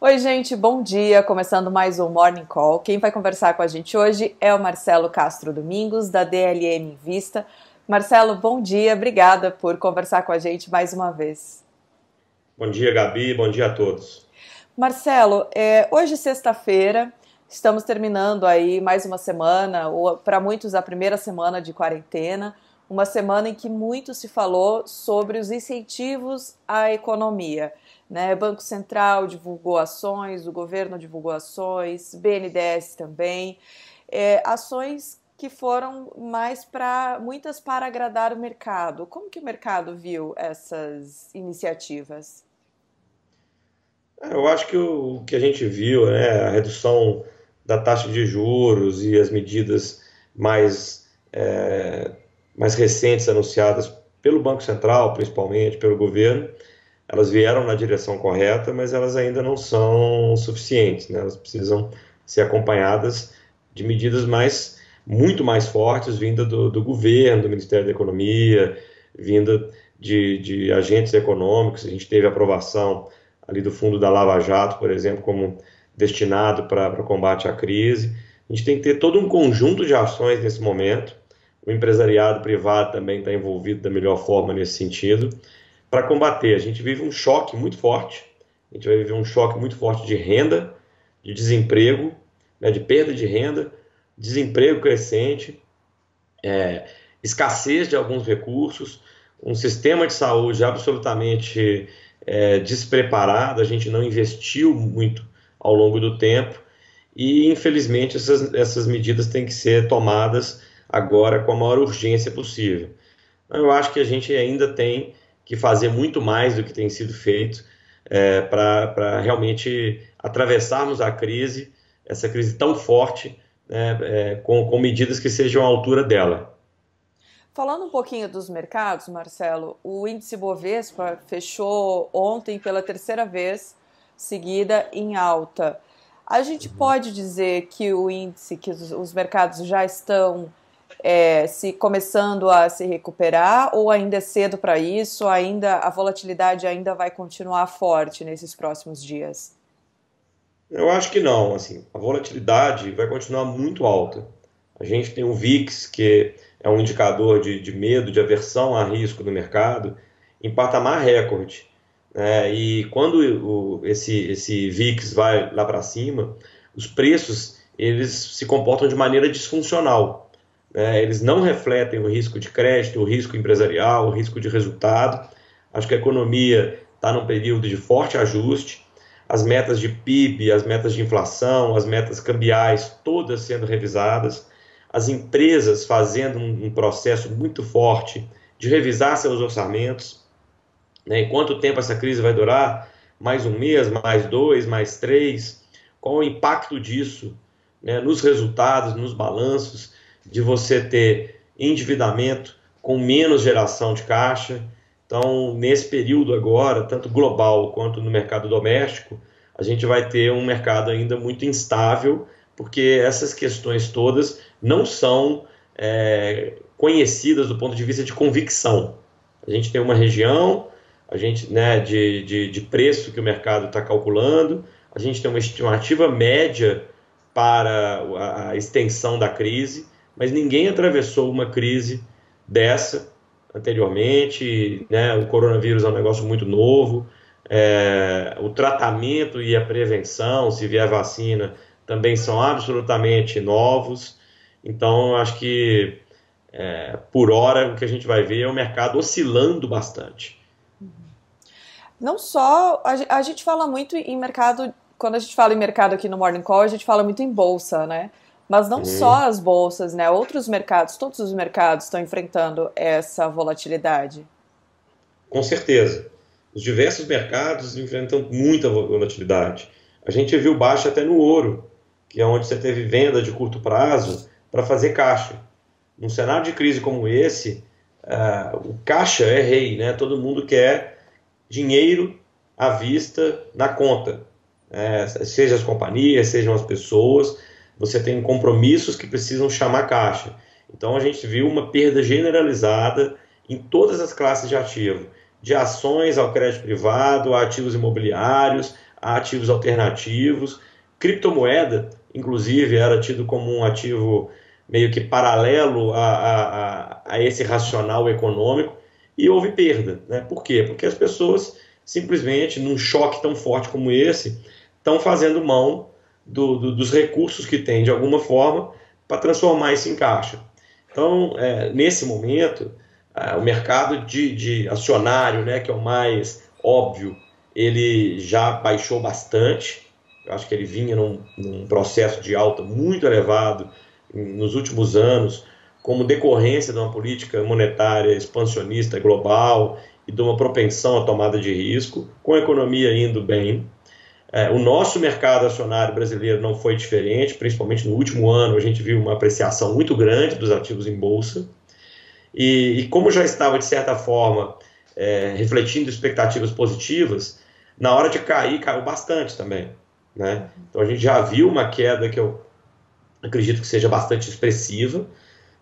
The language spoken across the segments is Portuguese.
Oi, gente, bom dia. Começando mais um Morning Call. Quem vai conversar com a gente hoje é o Marcelo Castro Domingos, da DLM Vista. Marcelo, bom dia. Obrigada por conversar com a gente mais uma vez. Bom dia, Gabi. Bom dia a todos. Marcelo, é, hoje, sexta-feira, estamos terminando aí mais uma semana, ou para muitos a primeira semana de quarentena, uma semana em que muito se falou sobre os incentivos à economia. Né? Banco Central divulgou ações, o governo divulgou ações, BNDES também, é, ações que foram mais para muitas para agradar o mercado. Como que o mercado viu essas iniciativas? É, eu acho que o que a gente viu, né, a redução da taxa de juros e as medidas mais, é, mais recentes anunciadas pelo Banco Central, principalmente pelo governo, elas vieram na direção correta, mas elas ainda não são suficientes, né? elas precisam ser acompanhadas de medidas mais muito mais fortes vinda do, do governo, do Ministério da Economia, vinda de, de agentes econômicos. A gente teve aprovação ali do fundo da Lava Jato, por exemplo, como destinado para combate à crise. A gente tem que ter todo um conjunto de ações nesse momento. O empresariado privado também está envolvido da melhor forma nesse sentido para combater. A gente vive um choque muito forte, a gente vai viver um choque muito forte de renda, de desemprego, né, de perda de renda, desemprego crescente, é, escassez de alguns recursos, um sistema de saúde absolutamente é, despreparado, a gente não investiu muito ao longo do tempo e, infelizmente, essas, essas medidas têm que ser tomadas agora com a maior urgência possível. Eu acho que a gente ainda tem que fazer muito mais do que tem sido feito é, para realmente atravessarmos a crise, essa crise tão forte, né, é, com, com medidas que sejam à altura dela. Falando um pouquinho dos mercados, Marcelo, o índice Bovespa fechou ontem pela terceira vez seguida em alta. A gente uhum. pode dizer que o índice, que os mercados já estão é, se começando a se recuperar ou ainda é cedo para isso? Ainda a volatilidade ainda vai continuar forte nesses próximos dias? Eu acho que não. Assim, a volatilidade vai continuar muito alta. A gente tem o VIX, que é um indicador de, de medo, de aversão a risco do mercado, em patamar recorde. Né? E quando o, esse, esse VIX vai lá para cima, os preços eles se comportam de maneira disfuncional né, eles não refletem o risco de crédito, o risco empresarial, o risco de resultado. Acho que a economia está num período de forte ajuste, as metas de PIB, as metas de inflação, as metas cambiais, todas sendo revisadas, as empresas fazendo um, um processo muito forte de revisar seus orçamentos. Né, quanto tempo essa crise vai durar? Mais um mês, mais dois, mais três? Qual o impacto disso né, nos resultados, nos balanços? De você ter endividamento com menos geração de caixa. Então, nesse período agora, tanto global quanto no mercado doméstico, a gente vai ter um mercado ainda muito instável, porque essas questões todas não são é, conhecidas do ponto de vista de convicção. A gente tem uma região, a gente né, de, de, de preço que o mercado está calculando, a gente tem uma estimativa média para a extensão da crise, mas ninguém atravessou uma crise dessa anteriormente. Né? O coronavírus é um negócio muito novo. É, o tratamento e a prevenção, se vier vacina, também são absolutamente novos. Então, acho que é, por hora o que a gente vai ver é o mercado oscilando bastante. Não só, a, gente fala muito em mercado, quando a gente fala em mercado aqui no Morning Call, a gente fala muito em bolsa, né? Mas não só as bolsas, né? Outros mercados, todos os mercados estão enfrentando essa volatilidade. Com certeza. Os diversos mercados enfrentam muita volatilidade. A gente viu baixa até no ouro, que é onde você teve venda de curto prazo para fazer caixa. Num cenário de crise como esse, uh, o caixa é rei, né? Todo mundo quer dinheiro à vista na conta, é, seja as companhias, sejam as pessoas você tem compromissos que precisam chamar caixa. Então a gente viu uma perda generalizada em todas as classes de ativo, de ações ao crédito privado, a ativos imobiliários, a ativos alternativos. Criptomoeda, inclusive, era tido como um ativo meio que paralelo a, a, a esse racional econômico e houve perda. Né? Por quê? Porque as pessoas simplesmente, num choque tão forte como esse, estão fazendo mão do, do, dos recursos que têm, de alguma forma, para transformar isso em caixa. Então, é, nesse momento, é, o mercado de, de, acionário, né, que é o mais óbvio, ele já baixou bastante. Eu acho que ele vinha num, num processo de alta muito elevado nos últimos anos, como decorrência de uma política monetária expansionista global e de uma propensão à tomada de risco, com a economia indo bem. É, o nosso mercado acionário brasileiro não foi diferente, principalmente no último ano a gente viu uma apreciação muito grande dos ativos em bolsa. E, e como já estava, de certa forma, é, refletindo expectativas positivas, na hora de cair, caiu bastante também. Né? Então a gente já viu uma queda que eu acredito que seja bastante expressiva,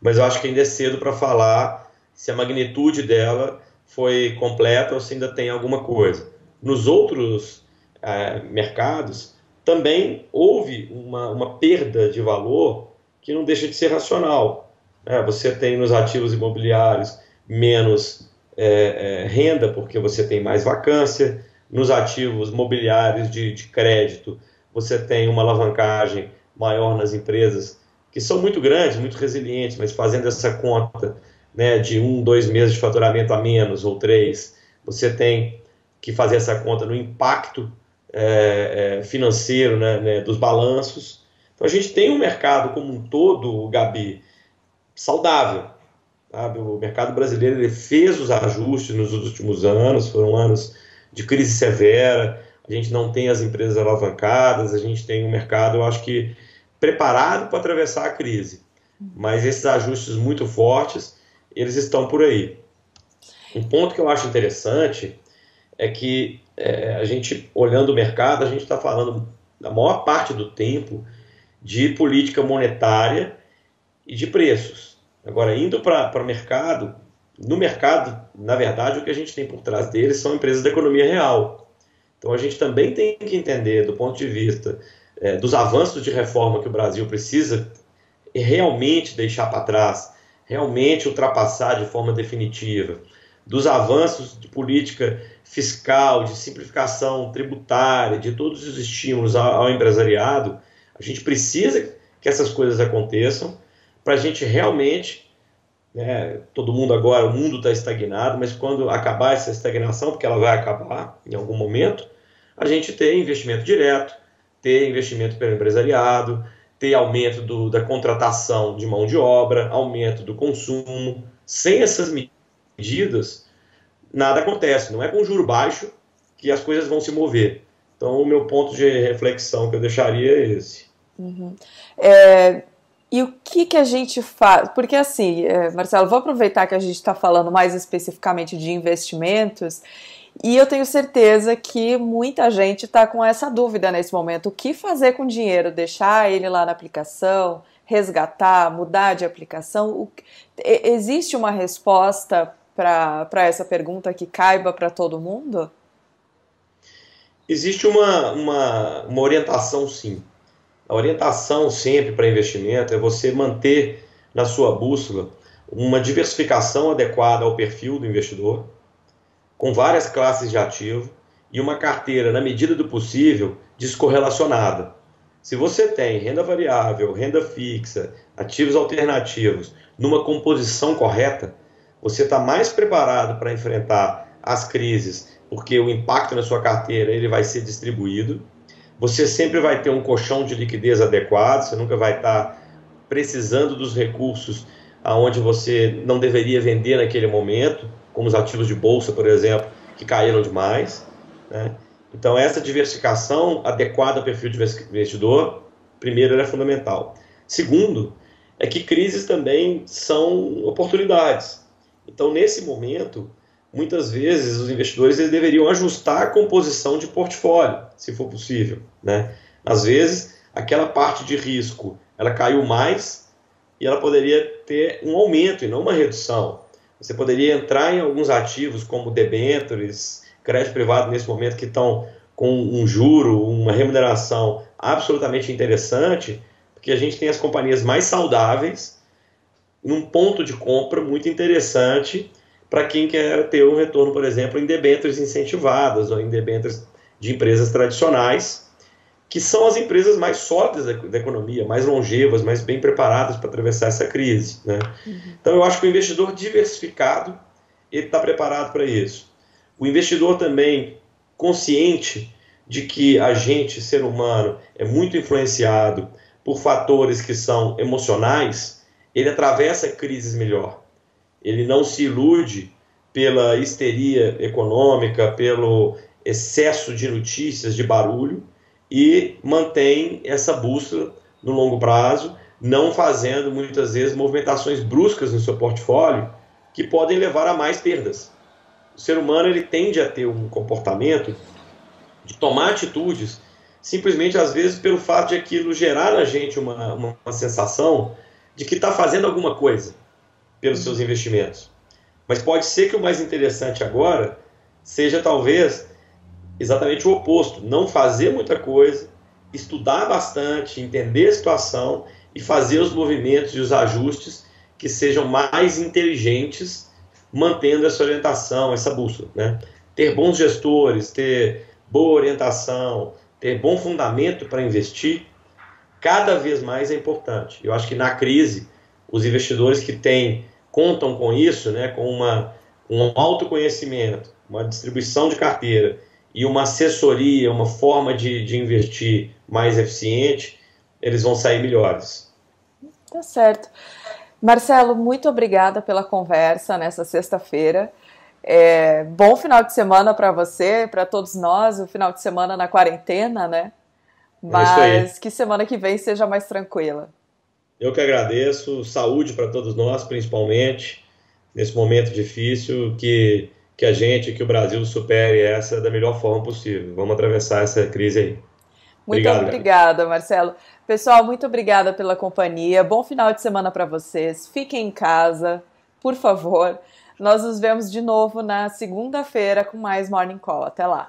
mas eu acho que ainda é cedo para falar se a magnitude dela foi completa ou se ainda tem alguma coisa. Nos outros é, mercados, também houve uma, uma perda de valor que não deixa de ser racional. É, você tem nos ativos imobiliários menos é, é, renda porque você tem mais vacância, nos ativos mobiliários de, de crédito você tem uma alavancagem maior nas empresas que são muito grandes, muito resilientes, mas fazendo essa conta né, de um, dois meses de faturamento a menos ou três, você tem que fazer essa conta no impacto é, é, financeiro né, né, dos balanços. Então a gente tem um mercado como um todo, Gabi, saudável. Sabe? O mercado brasileiro ele fez os ajustes nos últimos anos, foram anos de crise severa, a gente não tem as empresas alavancadas, a gente tem um mercado, eu acho que preparado para atravessar a crise. Mas esses ajustes muito fortes, eles estão por aí. Um ponto que eu acho interessante é que é, a gente, olhando o mercado, a gente está falando, na maior parte do tempo, de política monetária e de preços. Agora, indo para o mercado, no mercado, na verdade, o que a gente tem por trás deles são empresas da economia real. Então, a gente também tem que entender, do ponto de vista é, dos avanços de reforma que o Brasil precisa realmente deixar para trás, realmente ultrapassar de forma definitiva, dos avanços de política fiscal, de simplificação tributária, de todos os estímulos ao, empresariado, a gente precisa que essas coisas aconteçam para a gente realmente, né, todo mundo agora, o mundo está estagnado, mas quando acabar essa estagnação, porque ela vai acabar em algum momento, a gente ter investimento direto, ter investimento pelo empresariado, ter aumento do, da contratação de mão de obra, aumento do consumo. Sem essas medidas, nada acontece. Não é com juro baixo que as coisas vão se mover. Então, o meu ponto de reflexão que eu deixaria é esse. Uhum. É, e o que, que a gente faz? Porque, assim, é, Marcelo, vou aproveitar que a gente está falando mais especificamente de investimentos e eu tenho certeza que muita gente está com essa dúvida nesse momento: o que fazer com o dinheiro? Deixar ele lá na aplicação? Resgatar? Mudar de aplicação? O... Existe uma resposta para essa pergunta que caiba para todo mundo? Existe uma, uma, uma orientação, sim. A orientação sempre para investimento é você manter na sua bússola uma diversificação adequada ao perfil do investidor com várias classes de ativo e uma carteira, na medida do possível, descorrelacionada. Se você tem renda variável, renda fixa, ativos alternativos numa composição correta, você está mais preparado para enfrentar as crises, porque o impacto na sua carteira ele vai ser distribuído. Você sempre vai ter um colchão de liquidez adequado, você nunca vai estar tá precisando dos recursos aonde você não deveria vender naquele momento como os ativos de bolsa, por exemplo, que caíram demais. Né? Então, essa diversificação adequada ao perfil de investidor, primeiro, é fundamental. Segundo, é que crises também são oportunidades. Então, nesse momento, muitas vezes os investidores eles deveriam ajustar a composição de portfólio, se for possível. Né? Às vezes, aquela parte de risco ela caiu mais e ela poderia ter um aumento e não uma redução. Você poderia entrar em alguns ativos como debentures, crédito privado nesse momento que estão com um juro, uma remuneração absolutamente interessante, porque a gente tem as companhias mais saudáveis num ponto de compra muito interessante para quem quer ter um retorno, por exemplo, em debêntures incentivadas ou em debêntures de empresas tradicionais, que são as empresas mais sólidas da, da economia, mais longevas, mais bem preparadas para atravessar essa crise. Né? Uhum. Então, eu acho que o investidor diversificado ele está preparado para isso. O investidor também consciente de que a gente, ser humano, é muito influenciado por fatores que são emocionais, ele atravessa crises melhor. Ele não se ilude pela histeria econômica, pelo excesso de notícias, de barulho, e mantém essa bússola no longo prazo, não fazendo muitas vezes movimentações bruscas no seu portfólio que podem levar a mais perdas. O ser humano ele tende a ter um comportamento de tomar atitudes simplesmente às vezes pelo fato de aquilo gerar na gente uma, uma, uma sensação de que está fazendo alguma coisa pelos seus investimentos. Mas pode ser que o mais interessante agora seja talvez exatamente o oposto, não fazer muita coisa, estudar bastante, entender a situação e fazer os movimentos e os ajustes que sejam mais inteligentes, mantendo essa orientação, essa bússola. Né? Ter bons gestores, ter boa orientação, ter bom fundamento para investir, cada vez mais é importante. Eu acho que na crise, os investidores que têm, contam com isso, né, com uma, um autoconhecimento, uma distribuição de carteira e uma assessoria, uma forma de, de investir mais eficiente, eles vão sair melhores. Tá certo. Marcelo, muito obrigada pela conversa nessa sexta-feira. É, bom final de semana para você, para todos nós, o final de semana na quarentena, né? É Mas é que semana que vem seja mais tranquila. Eu que agradeço, saúde para todos nós, principalmente nesse momento difícil, que, que a gente, que o Brasil supere essa da melhor forma possível. Vamos atravessar essa crise aí. Muito Obrigado, obrigada, Marcelo. Pessoal, muito obrigada pela companhia. Bom final de semana para vocês. Fiquem em casa, por favor. Nós nos vemos de novo na segunda-feira com mais Morning Call. Até lá.